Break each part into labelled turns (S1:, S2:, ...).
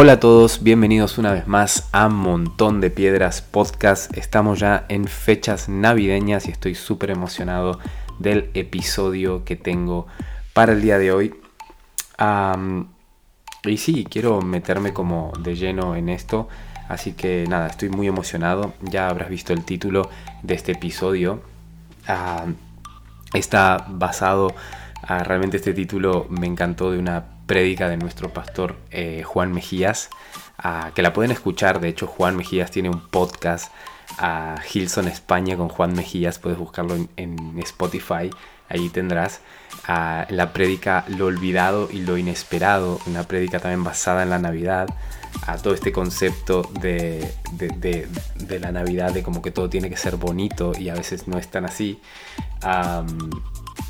S1: Hola a todos, bienvenidos una vez más a Montón de Piedras Podcast. Estamos ya en fechas navideñas y estoy súper emocionado del episodio que tengo para el día de hoy. y sí, quiero meterme como de lleno en esto. Así que nada, estoy muy emocionado. Ya habrás visto el título de este episodio. está basado, realmente este título me encantó de una prédica de nuestro pastor eh, Juan Mejías, que la pueden escuchar. De hecho, Juan Mejías tiene un podcast a Hilson España con Juan Mejías. Puedes buscarlo en, Spotify. Ahí tendrás la prédica Lo olvidado y lo inesperado. Una prédica también basada en la Navidad. A todo este concepto de, de, la Navidad, de como que todo tiene que ser bonito y a veces no es tan así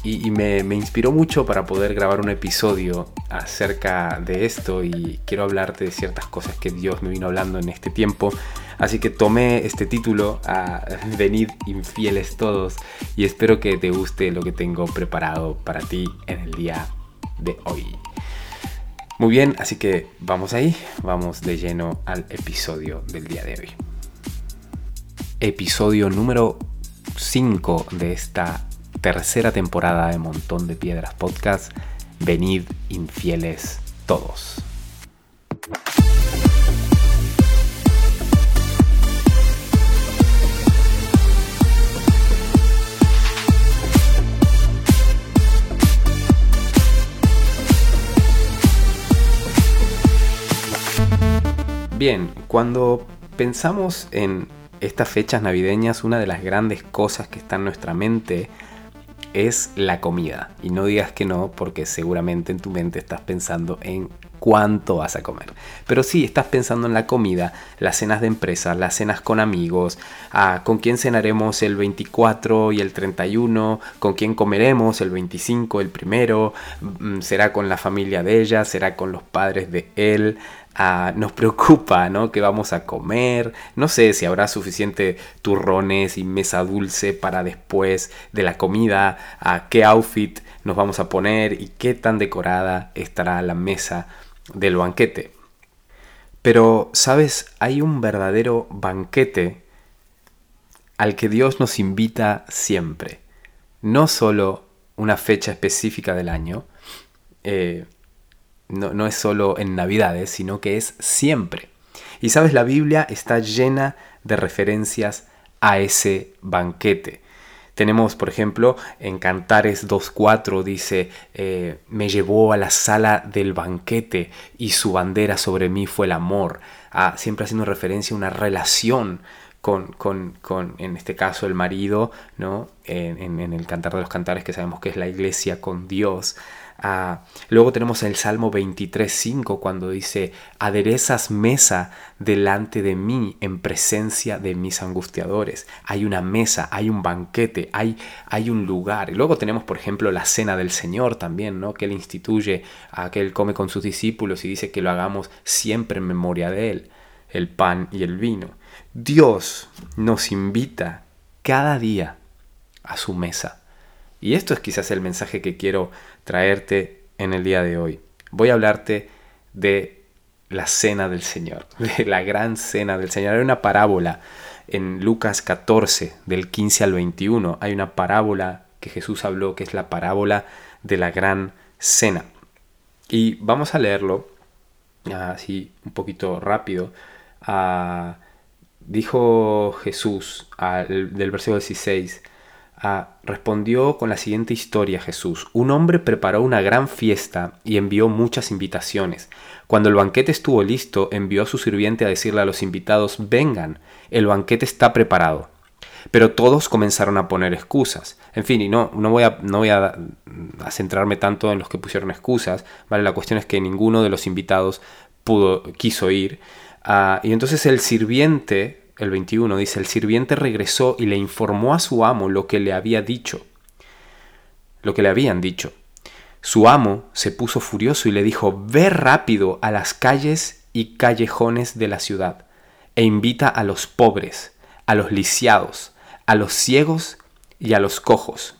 S1: y, me, inspiró mucho para poder grabar un episodio acerca de esto y quiero hablarte de ciertas cosas que Dios me vino hablando en este tiempo. Así que tomé este título a Venid infieles todos y espero que te guste lo que tengo preparado para ti en el día de hoy. Muy bien, así que vamos ahí, vamos de lleno al episodio del día de hoy. Episodio número 5 de esta tercera temporada de Montón de Piedras Podcast. Venid infieles todos. Bien, cuando pensamos en estas fechas navideñas, una de las grandes cosas que está en nuestra mente es la comida. Y no digas que no, porque seguramente en tu mente estás pensando en cuánto vas a comer. Pero sí, estás pensando en la comida, las cenas de empresa, las cenas con amigos, ah, con quién cenaremos el 24 y el 31, con quién comeremos el 25, el primero, mm, será con la familia de ella, será con los padres de él, nos preocupa, ¿no? ¿Qué vamos a comer? No sé si habrá suficiente turrones y mesa dulce para después de la comida, a qué outfit nos vamos a poner y qué tan decorada estará la mesa del banquete. Pero, ¿sabes? Hay un verdadero banquete al que Dios nos invita siempre. No solo una fecha específica del año, eh, no, es solo en Navidades, sino que es siempre. Y sabes, la Biblia está llena de referencias a ese banquete. Tenemos, por ejemplo, en Cantares 2.4 dice, eh, me llevó a la sala del banquete y su bandera sobre mí fue el amor. Ah, siempre haciendo referencia a una relación con, con, en este caso, el marido, ¿no? En, el Cantar de los Cantares, que sabemos que es la iglesia con Dios. Luego tenemos el Salmo 23.5 cuando dice, aderezas mesa delante de mí en presencia de mis angustiadores. Hay una mesa, hay un banquete, hay, hay un lugar. Y luego tenemos, por ejemplo, la cena del Señor también, ¿no? que Él instituye, a que Él come con sus discípulos y dice que lo hagamos siempre en memoria de Él, el pan y el vino. Dios nos invita cada día a su mesa. Y esto es quizás el mensaje que quiero traerte en el día de hoy. Voy a hablarte de la cena del Señor, de la gran cena del Señor. Hay una parábola en Lucas 14, del 15 al 21. Hay una parábola que Jesús habló, que es la parábola de la gran cena. Y vamos a leerlo así un poquito rápido. Ah, dijo Jesús del versículo 16, Respondió con la siguiente historia Jesús. Un hombre preparó una gran fiesta y envió muchas invitaciones. Cuando el banquete estuvo listo, envió a su sirviente a decirle a los invitados, vengan, el banquete está preparado. Pero todos comenzaron a poner excusas. En fin, y no, no voy, a, no voy a, centrarme tanto en los que pusieron excusas, ¿vale? La cuestión es que ninguno de los invitados pudo, quiso ir. Ah, y entonces el sirviente el 21 dice, el sirviente regresó y le informó a su amo lo que le había dicho, lo que le habían dicho. Su amo se puso furioso y le dijo, ve rápido a las calles y callejones de la ciudad e invita a los pobres, a los lisiados, a los ciegos y a los cojos.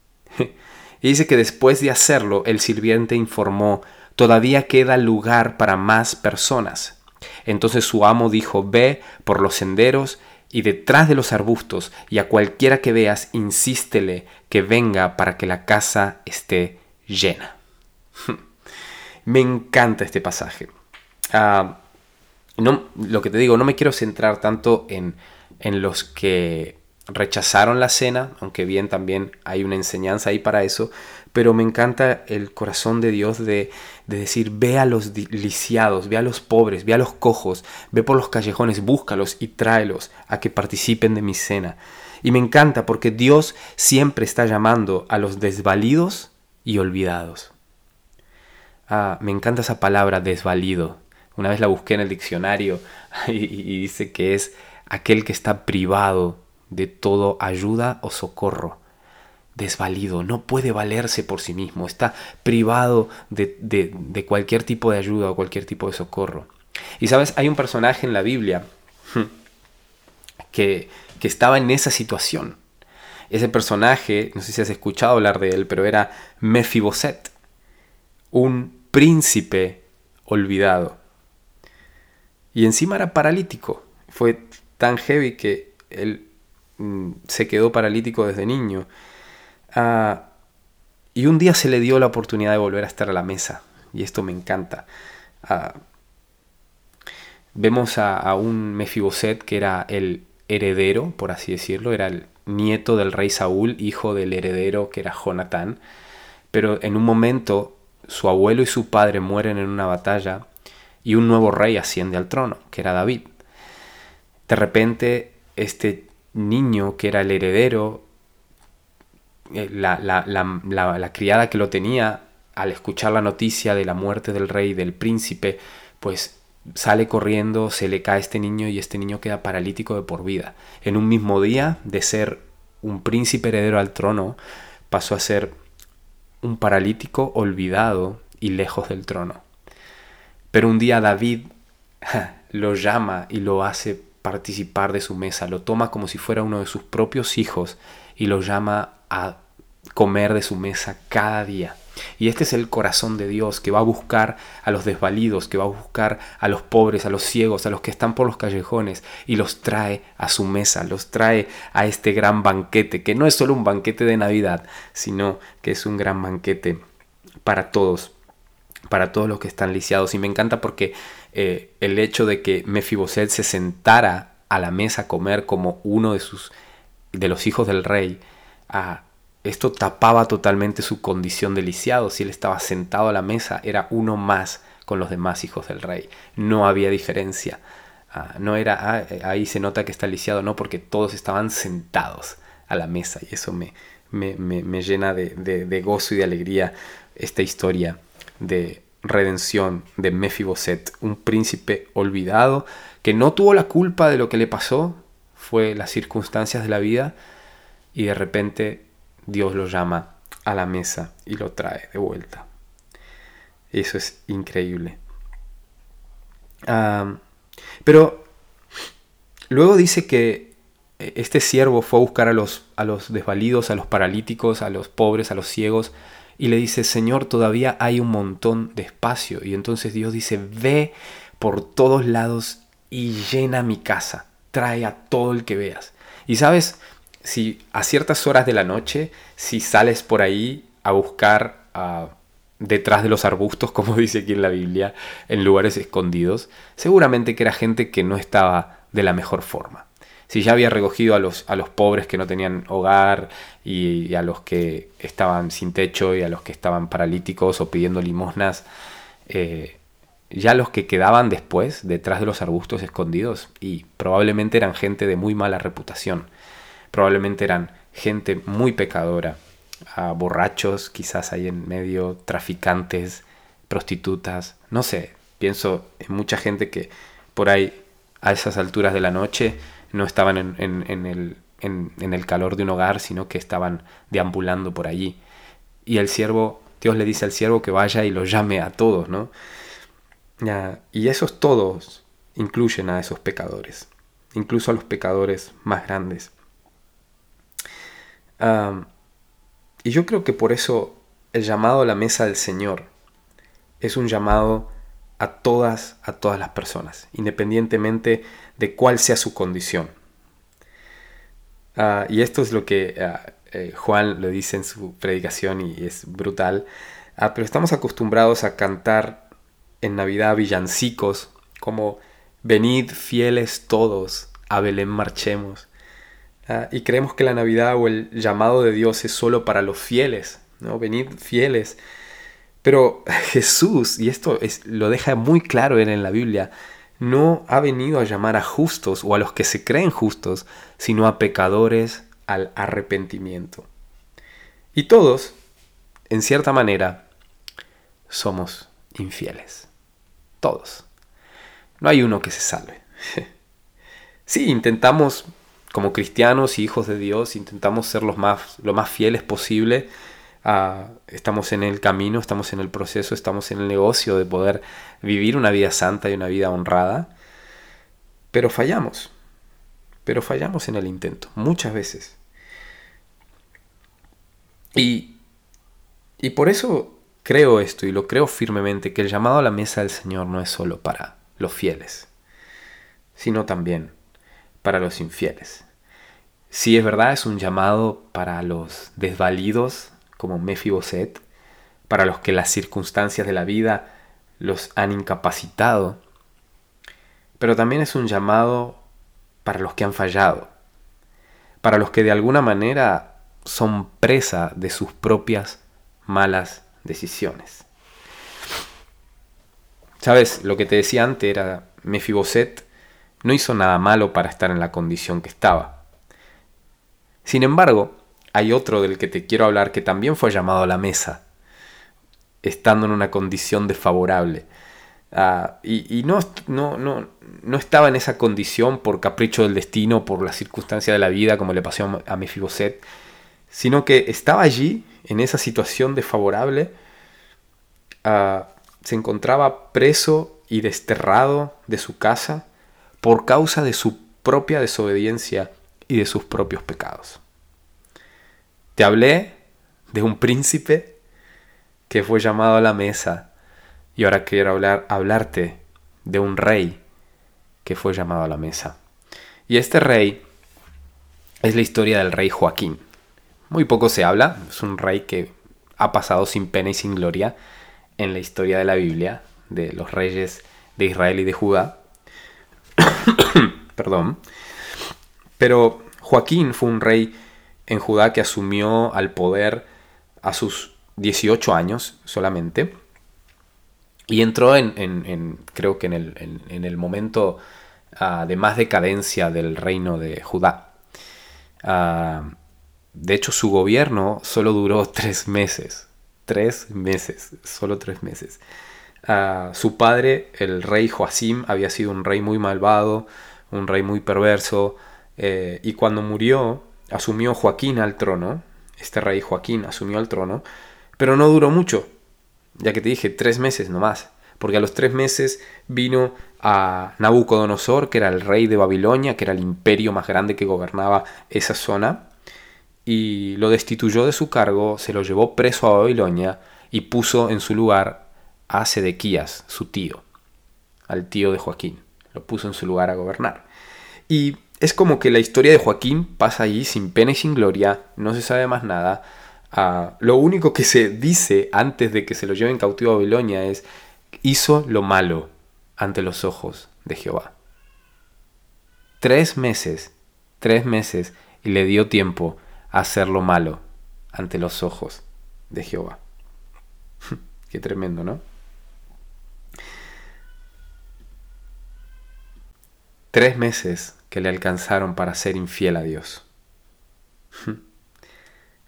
S1: y dice que después de hacerlo, el sirviente informó, todavía queda lugar para más personas. Entonces su amo dijo, ve por los senderos y detrás de los arbustos, y a cualquiera que veas, insístele que venga para que la casa esté llena. me encanta este pasaje. Ah, no, lo que te digo, no me quiero centrar tanto en, en los que rechazaron la cena, aunque bien también hay una enseñanza ahí para eso, pero me encanta el corazón de Dios de, decir, ve a los lisiados, ve a los pobres, ve a los cojos, ve por los callejones, búscalos y tráelos a que participen de mi cena. Y me encanta porque Dios siempre está llamando a los desvalidos y olvidados. Ah, me encanta esa palabra desvalido. Una vez la busqué en el diccionario y dice que es aquel que está privado de todo ayuda o socorro. Desvalido, no puede valerse por sí mismo, está privado de, cualquier tipo de ayuda o cualquier tipo de socorro. Y sabes, hay un personaje en la Biblia que, que estaba en esa situación. Ese personaje, no sé si has escuchado hablar de él, pero era Mefiboset, un príncipe olvidado. Y encima era paralítico. Fue tan heavy que él se quedó paralítico desde niño. Ah, y un día se le dio la oportunidad de volver a estar a la mesa. Y esto me encanta. Ah, vemos a, un Mefiboset que era el heredero, por así decirlo. Era el nieto del rey Saúl, hijo del heredero que era Jonatán. Pero en un momento su abuelo y su padre mueren en una batalla y un nuevo rey asciende al trono, que era David. De repente este niño que era el heredero, eh, la, criada que lo tenía, al escuchar la noticia de la muerte del rey, del príncipe, pues sale corriendo, se le cae este niño y este niño queda paralítico de por vida. En un mismo día de ser un príncipe heredero al trono, pasó a ser un paralítico olvidado y lejos del trono. Pero un día David lo llama y lo hace participar de su mesa, lo toma como si fuera uno de sus propios hijos y lo llama a comer de su mesa cada día. Y este es el corazón de Dios que va a buscar a los desvalidos, que va a buscar a los pobres, a los ciegos, a los que están por los callejones y los trae a su mesa, los trae a este gran banquete, que no es solo un banquete de Navidad, sino que es un gran banquete para todos, para todos los que están lisiados. Y me encanta porque eh, el hecho de que Mefiboset se sentara a la mesa a comer como uno de sus de los hijos del rey, ah, esto tapaba totalmente su condición de lisiado. Si él estaba sentado a la mesa, era uno más con los demás hijos del rey. No había diferencia. Ah, no era, ah, ahí se nota que está lisiado, no, porque todos estaban sentados a la mesa y eso me, me, llena de gozo y de alegría esta historia de, redención de Mefiboset, un príncipe olvidado que no tuvo la culpa de lo que le pasó, fue las circunstancias de la vida y de repente Dios lo llama a la mesa y lo trae de vuelta. Eso es increíble. pero luego dice que este siervo fue a buscar a los, a los desvalidos, a los paralíticos, a los pobres, a los ciegos, y le dice, Señor, todavía hay un montón de espacio. Y entonces Dios dice, ve por todos lados y llena mi casa, trae a todo el que veas. Y sabes, si a ciertas horas de la noche, si sales por ahí a buscar ah, detrás de los arbustos, como dice aquí en la Biblia, en lugares escondidos, seguramente que era gente que no estaba de la mejor forma si ya había recogido a los, a los pobres que no tenían hogar y, a los que estaban sin techo y a los que estaban paralíticos o pidiendo limosnas, eh, ya los que quedaban después, detrás de los arbustos escondidos, y probablemente eran gente de muy mala reputación, probablemente eran gente muy pecadora, borrachos quizás ahí en medio, traficantes, prostitutas, no sé, pienso en mucha gente que por ahí a esas alturas de la noche no estaban en, el, calor de un hogar, sino que estaban deambulando por allí. Y el siervo, Dios le dice al siervo que vaya y los llame a todos, ¿no? y esos todos incluyen a esos pecadores, incluso a los pecadores más grandes. y yo creo que por eso el llamado a la mesa del Señor es un llamado a todas, a todas las personas, independientemente de cuál sea su condición. Ah, y esto es lo que ah, eh, Juan lo dice en su predicación y es brutal. Ah, pero estamos acostumbrados a cantar en Navidad villancicos como Venid fieles todos, a Belén marchemos. y creemos que la Navidad o el llamado de Dios es solo para los fieles, ¿no? Venid fieles. Pero Jesús, y esto es, lo deja muy claro en la Biblia, no ha venido a llamar a justos o a los que se creen justos, sino a pecadores al arrepentimiento. Y todos, en cierta manera, somos infieles. Todos. No hay uno que se salve. Sí, intentamos, como cristianos y hijos de Dios, intentamos ser los más, lo más fieles posible. Estamos en el camino, estamos en el proceso, estamos en el negocio de poder vivir una vida santa y una vida honrada. Pero fallamos. Pero fallamos en el intento, muchas veces. Y, y por eso creo esto y lo creo firmemente, que el llamado a la mesa del Señor no es solo para los fieles, sino también para los infieles. Si es verdad, es un llamado para los desvalidos, como Mefiboset, para los que las circunstancias de la vida los han incapacitado, pero también es un llamado para los que han fallado, para los que de alguna manera son presa de sus propias malas decisiones. Sabes, lo que te decía antes era, Mefiboset no hizo nada malo para estar en la condición que estaba. Sin embargo, hay otro del que te quiero hablar que también fue llamado a la mesa, estando en una condición desfavorable. Ah, y, no, no, no, no, estaba en esa condición por capricho del destino, por la circunstancia de la vida, como le pasó a Mefiboset, sino que estaba allí, en esa situación desfavorable, ah, se encontraba preso y desterrado de su casa por causa de su propia desobediencia y de sus propios pecados. Te hablé de un príncipe que fue llamado a la mesa y ahora quiero hablar, hablarte de un rey que fue llamado a la mesa. Y este rey es la historia del rey Joaquín. Muy poco se habla, es un rey que ha pasado sin pena y sin gloria en la historia de la Biblia, de los reyes de Israel y de Judá. Perdón. Pero Joaquín fue un rey en Judá que asumió al poder a sus 18 años solamente. Y entró en, creo que en el, en, el momento ah, de más decadencia del reino de Judá. Uh, de hecho, su gobierno solo duró tres meses. Tres meses, solo tres meses. Ah, su padre, el rey Joacim, había sido un rey muy malvado, un rey muy perverso, eh, y cuando murió, asumió Joaquín al trono, este rey Joaquín asumió al trono, pero no duró mucho, ya que te dije, tres meses nomás, porque a los tres meses vino a Nabucodonosor, que era el rey de Babilonia, que era el imperio más grande que gobernaba esa zona, y lo destituyó de su cargo, se lo llevó preso a Babilonia y puso en su lugar a Sedequías, su tío, al tío de Joaquín. Lo puso en su lugar a gobernar. Y es como que la historia de Joaquín pasa allí sin pena y sin gloria, no se sabe más nada. Ah, lo único que se dice antes de que se lo lleven cautivo a Babilonia es, hizo lo malo ante los ojos de Jehová. Tres meses, tres meses, y le dio tiempo hacer lo malo ante los ojos de Jehová. Qué tremendo, ¿no? Tres meses que le alcanzaron para ser infiel a Dios.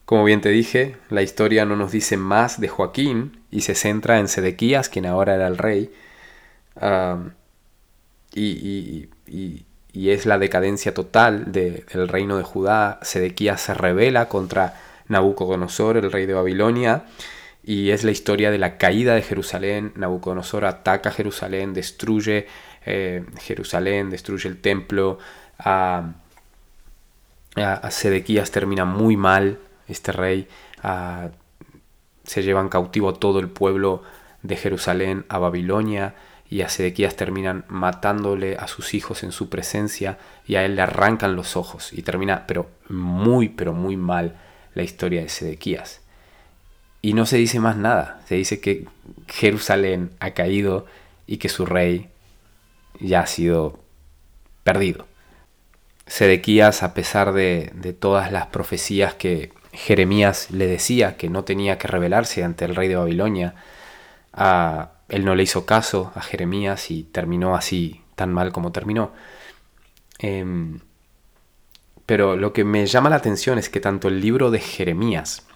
S1: Como bien te dije, la historia no nos dice más de Joaquín y se centra en Sedequías, quien ahora era el rey, y, y es la decadencia total del reino de Judá. Sedequías se revela contra Nabucodonosor, el rey de Babilonia, y es la historia de la caída de Jerusalén. Nabucodonosor ataca Jerusalén, destruye eh, Jerusalén, destruye el templo. A, Sedequías termina muy mal este rey. se llevan cautivo todo el pueblo de Jerusalén a Babilonia y a Sedequías terminan matándole a sus hijos en su presencia y a él le arrancan los ojos y termina, pero muy, pero muy mal la historia de Sedequías. Y no se dice más nada, se dice que Jerusalén ha caído y que su rey ya ha sido perdido. Sedequías, a pesar de, todas las profecías que Jeremías le decía que no tenía que rebelarse ante el rey de Babilonia, a, él no le hizo caso a Jeremías y terminó así tan mal como terminó. Em, pero lo que me llama la atención es que tanto el libro de Jeremías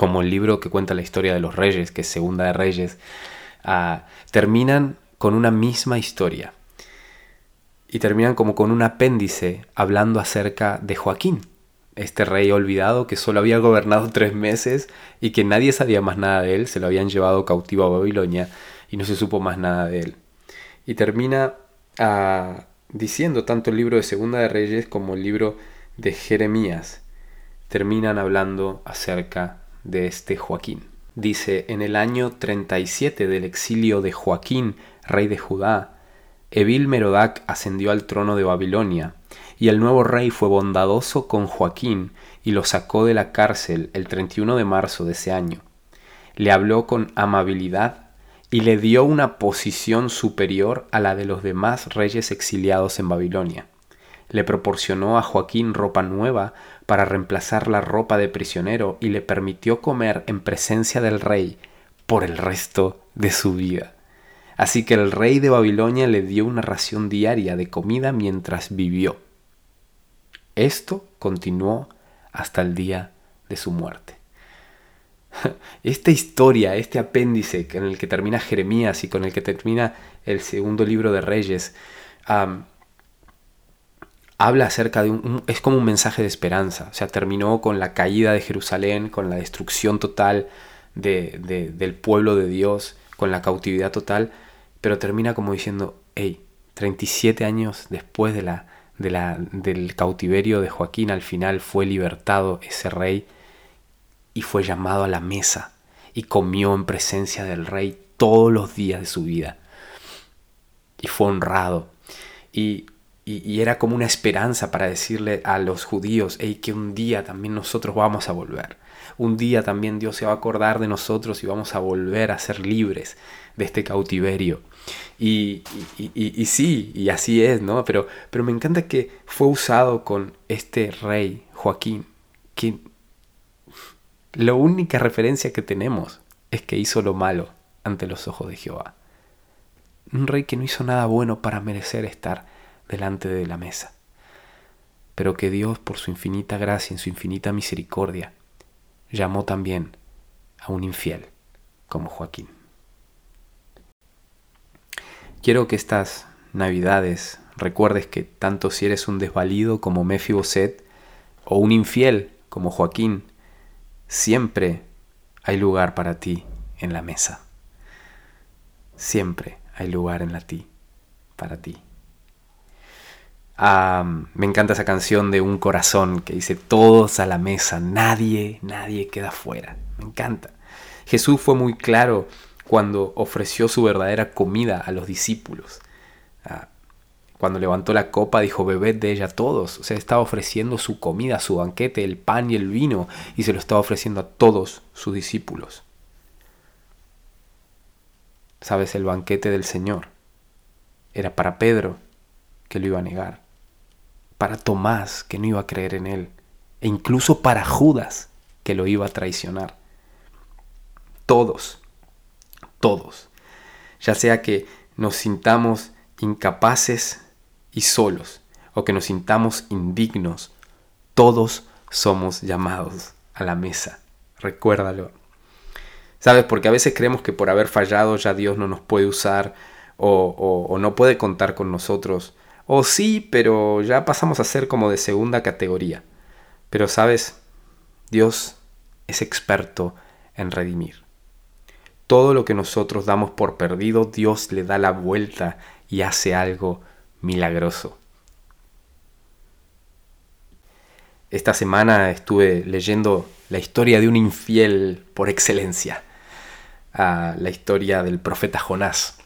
S1: como el libro que cuenta la historia de los reyes, que es Segunda de Reyes, ah, terminan con una misma historia. Y terminan como con un apéndice hablando acerca de Joaquín, este rey olvidado que solo había gobernado tres meses y que nadie sabía más nada de él, se lo habían llevado cautivo a Babilonia y no se supo más nada de él. Y termina ah, diciendo tanto el libro de Segunda de Reyes como el libro de Jeremías, terminan hablando acerca de este Joaquín. Dice, en el año 37 del exilio de Joaquín, rey de Judá, Evil Merodac ascendió al trono de Babilonia, y el nuevo rey fue bondadoso con Joaquín y lo sacó de la cárcel el 31 de marzo de ese año. Le habló con amabilidad y le dio una posición superior a la de los demás reyes exiliados en Babilonia. Le proporcionó a Joaquín ropa nueva para reemplazar la ropa de prisionero y le permitió comer en presencia del rey por el resto de su vida. Así que el rey de Babilonia le dio una ración diaria de comida mientras vivió. Esto continuó hasta el día de su muerte. Esta historia, este apéndice en el que termina Jeremías y con el que termina el segundo libro de Reyes, habla acerca de un, es como un mensaje de esperanza. O sea, terminó con la caída de Jerusalén, con la destrucción total del pueblo de Dios, con la cautividad total, pero termina como diciendo, hey, 37 años después de la, de la, del cautiverio de Joaquín, al final fue libertado ese rey y fue llamado a la mesa y comió en presencia del rey todos los días de su vida. Y fue honrado. Y, y, era como una esperanza para decirle a los judíos, hey, que un día también nosotros vamos a volver. Un día también Dios se va a acordar de nosotros y vamos a volver a ser libres de este cautiverio. Y, y, sí, y así es, ¿no? Pero, pero me encanta que fue usado con este rey, Joaquín, que la única referencia que tenemos es que hizo lo malo ante los ojos de Jehová. Un rey que no hizo nada bueno para merecer estar delante de la mesa, pero que Dios, por su infinita gracia, en su infinita misericordia, llamó también a un infiel como Joaquín. Quiero que estas navidades recuerdes que tanto si eres un desvalido como Mefiboset o un infiel como Joaquín, siempre hay lugar para ti en la mesa. Siempre hay lugar en la ti para ti. Ah, me encanta esa canción de Un Corazón que dice todos a la mesa, nadie, nadie queda fuera. Me encanta. Jesús fue muy claro cuando ofreció su verdadera comida a los discípulos. Ah, cuando levantó la copa dijo, bebed de ella todos. O sea, estaba ofreciendo su comida, su banquete, el pan y el vino, y se lo estaba ofreciendo a todos sus discípulos. ¿Sabes? El banquete del Señor era para Pedro, que lo iba a negar, para Tomás, que no iba a creer en él, e incluso para Judas, que lo iba a traicionar. Todos todos, ya sea que nos sintamos incapaces y solos o que nos sintamos indignos, todos somos llamados a la mesa. Recuérdalo. ¿Sabes? Porque a veces creemos que por haber fallado ya Dios no nos puede usar o, no puede contar con nosotros. O sí, pero ya pasamos a ser como de segunda categoría. Pero sabes, Dios es experto en redimir. Todo lo que nosotros damos por perdido, Dios le da la vuelta y hace algo milagroso. Esta semana estuve leyendo la historia de un infiel por excelencia. a la historia del profeta Jonás.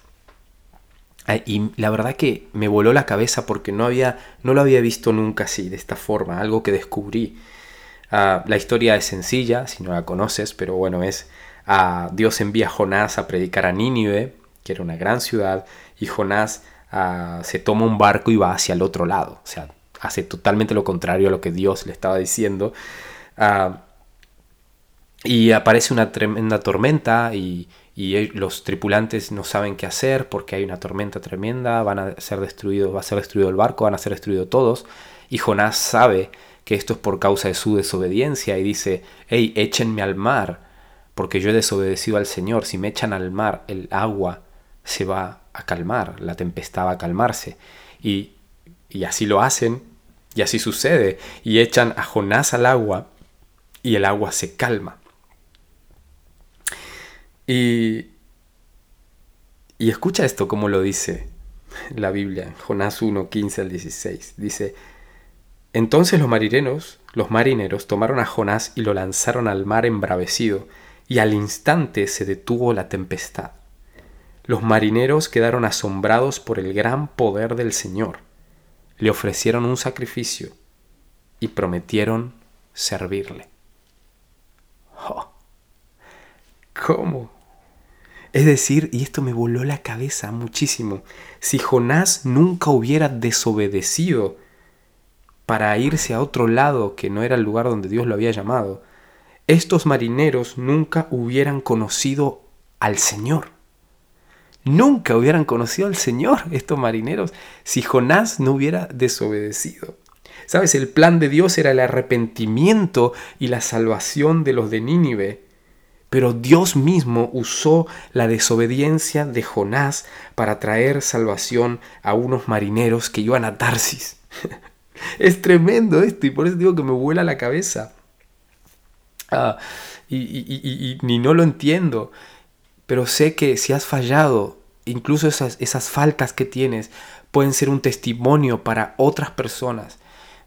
S1: Y la verdad que me voló la cabeza porque no, había, no lo había visto nunca así, de esta forma, algo que descubrí. Ah, la historia es sencilla, si no la conoces, pero bueno, es a Dios envía a Jonás a predicar a Nínive, que era una gran ciudad, y Jonás ah, se toma un barco y va hacia el otro lado, o sea, hace totalmente lo contrario a lo que Dios le estaba diciendo. Ah, y aparece una tremenda tormenta y, los tripulantes no saben qué hacer porque hay una tormenta tremenda, van a ser destruidos, va a ser destruido el barco, van a ser destruidos todos. Y Jonás sabe que esto es por causa de su desobediencia y dice, hey, échenme al mar, porque yo he desobedecido al Señor. Si me echan al mar, el agua se va a calmar, la tempestad va a calmarse. Y, y así lo hacen, y así sucede. Y echan a Jonás al agua, y el agua se calma. Y, y escucha esto como lo dice la Biblia, Jonás 1, 15 al 16. Dice, entonces los marineros, los marineros tomaron a Jonás y lo lanzaron al mar embravecido, y al instante se detuvo la tempestad. Los marineros quedaron asombrados por el gran poder del Señor. Le ofrecieron un sacrificio y prometieron servirle. Oh, ¿Cómo? Es decir, y esto me voló la cabeza muchísimo, si Jonás nunca hubiera desobedecido para irse a otro lado que no era el lugar donde Dios lo había llamado, estos marineros nunca hubieran conocido al Señor. Nunca hubieran conocido al Señor estos marineros si Jonás no hubiera desobedecido. Sabes, el plan de Dios era el arrepentimiento y la salvación de los de Nínive. Pero Dios mismo usó la desobediencia de Jonás para traer salvación a unos marineros que iban a Tarsis. es tremendo esto y por eso digo que me vuela la cabeza. Ah, y, ni no lo entiendo, pero sé que si has fallado, incluso esas, esas faltas que tienes pueden ser un testimonio para otras personas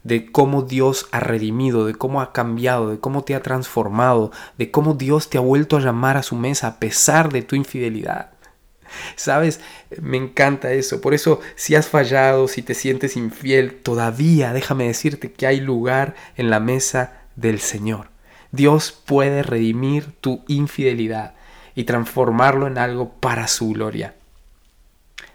S1: de cómo Dios ha redimido, de cómo ha cambiado, de cómo te ha transformado, de cómo Dios te ha vuelto a llamar a su mesa a pesar de tu infidelidad. ¿Sabes? Me encanta eso. Por eso, si has fallado, si te sientes infiel, todavía déjame decirte que hay lugar en la mesa del Señor. Dios puede redimir tu infidelidad y transformarlo en algo para su gloria.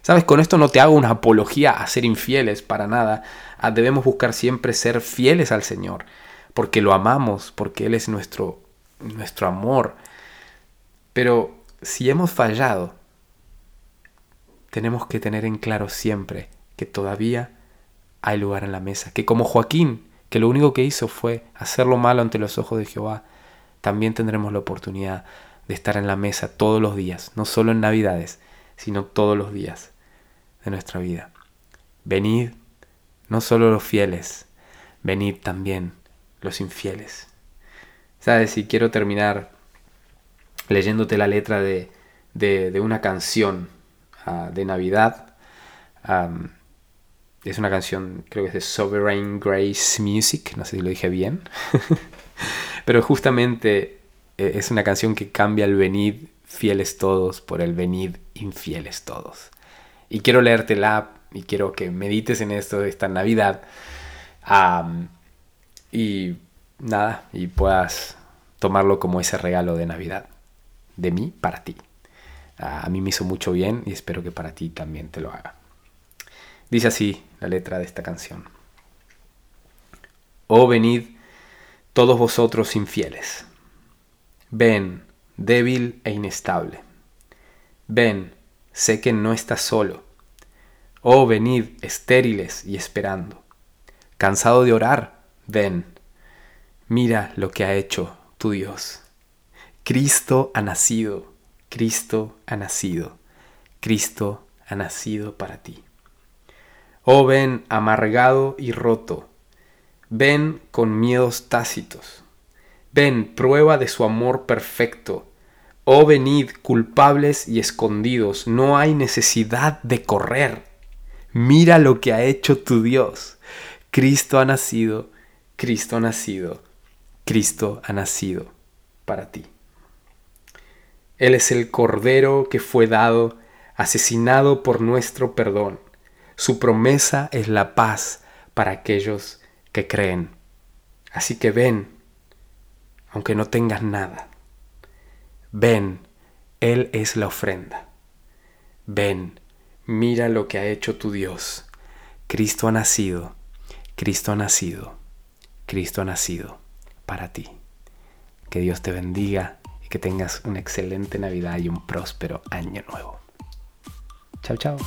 S1: Sabes, con esto no te hago una apología a ser infieles para nada. Ah, debemos buscar siempre ser fieles al Señor, porque lo amamos, porque Él es nuestro, nuestro amor. Pero si hemos fallado, tenemos que tener en claro siempre que todavía hay lugar en la mesa. Que como Joaquín, que lo único que hizo fue hacer lo malo ante los ojos de Jehová, también tendremos la oportunidad de estar en la mesa todos los días, no solo en Navidades, sino todos los días de nuestra vida. Venid, no solo los fieles, venid también los infieles. Sabes, y quiero terminar leyéndote la letra de, de, una canción ah, de Navidad. es una canción, creo que es de Sovereign Grace Music, no sé si lo dije bien. Pero justamente eh, es una canción que cambia el venid fieles todos por el venid infieles todos. Y quiero leértela y quiero que medites en esto esta Navidad. y nada, y puedas tomarlo como ese regalo de Navidad. De mí para ti. a mí me hizo mucho bien y espero que para ti también te lo haga. Dice así la letra de esta canción. Oh venid todos vosotros infieles. Ven, débil e inestable. Ven, sé que no estás solo. Oh, venid, estériles y esperando. Cansado de orar, ven. Mira lo que ha hecho tu Dios. Cristo ha nacido, Cristo ha nacido, Cristo ha nacido para ti. Oh, ven amargado y roto, ven con miedos tácitos, ven prueba de su amor perfecto, Oh venid culpables y escondidos, no hay necesidad de correr. Mira lo que ha hecho tu Dios. Cristo ha nacido, Cristo ha nacido, Cristo ha nacido para ti. Él es el Cordero que fue dado, asesinado por nuestro perdón. Su promesa es la paz para aquellos que creen. Así que ven, aunque no tengas nada. Ven, Él es la ofrenda. Ven, mira lo que ha hecho tu Dios. Cristo ha nacido, Cristo ha nacido, Cristo ha nacido para ti. Que Dios te bendiga y que tengas una excelente Navidad y un próspero año nuevo. Chao, chao.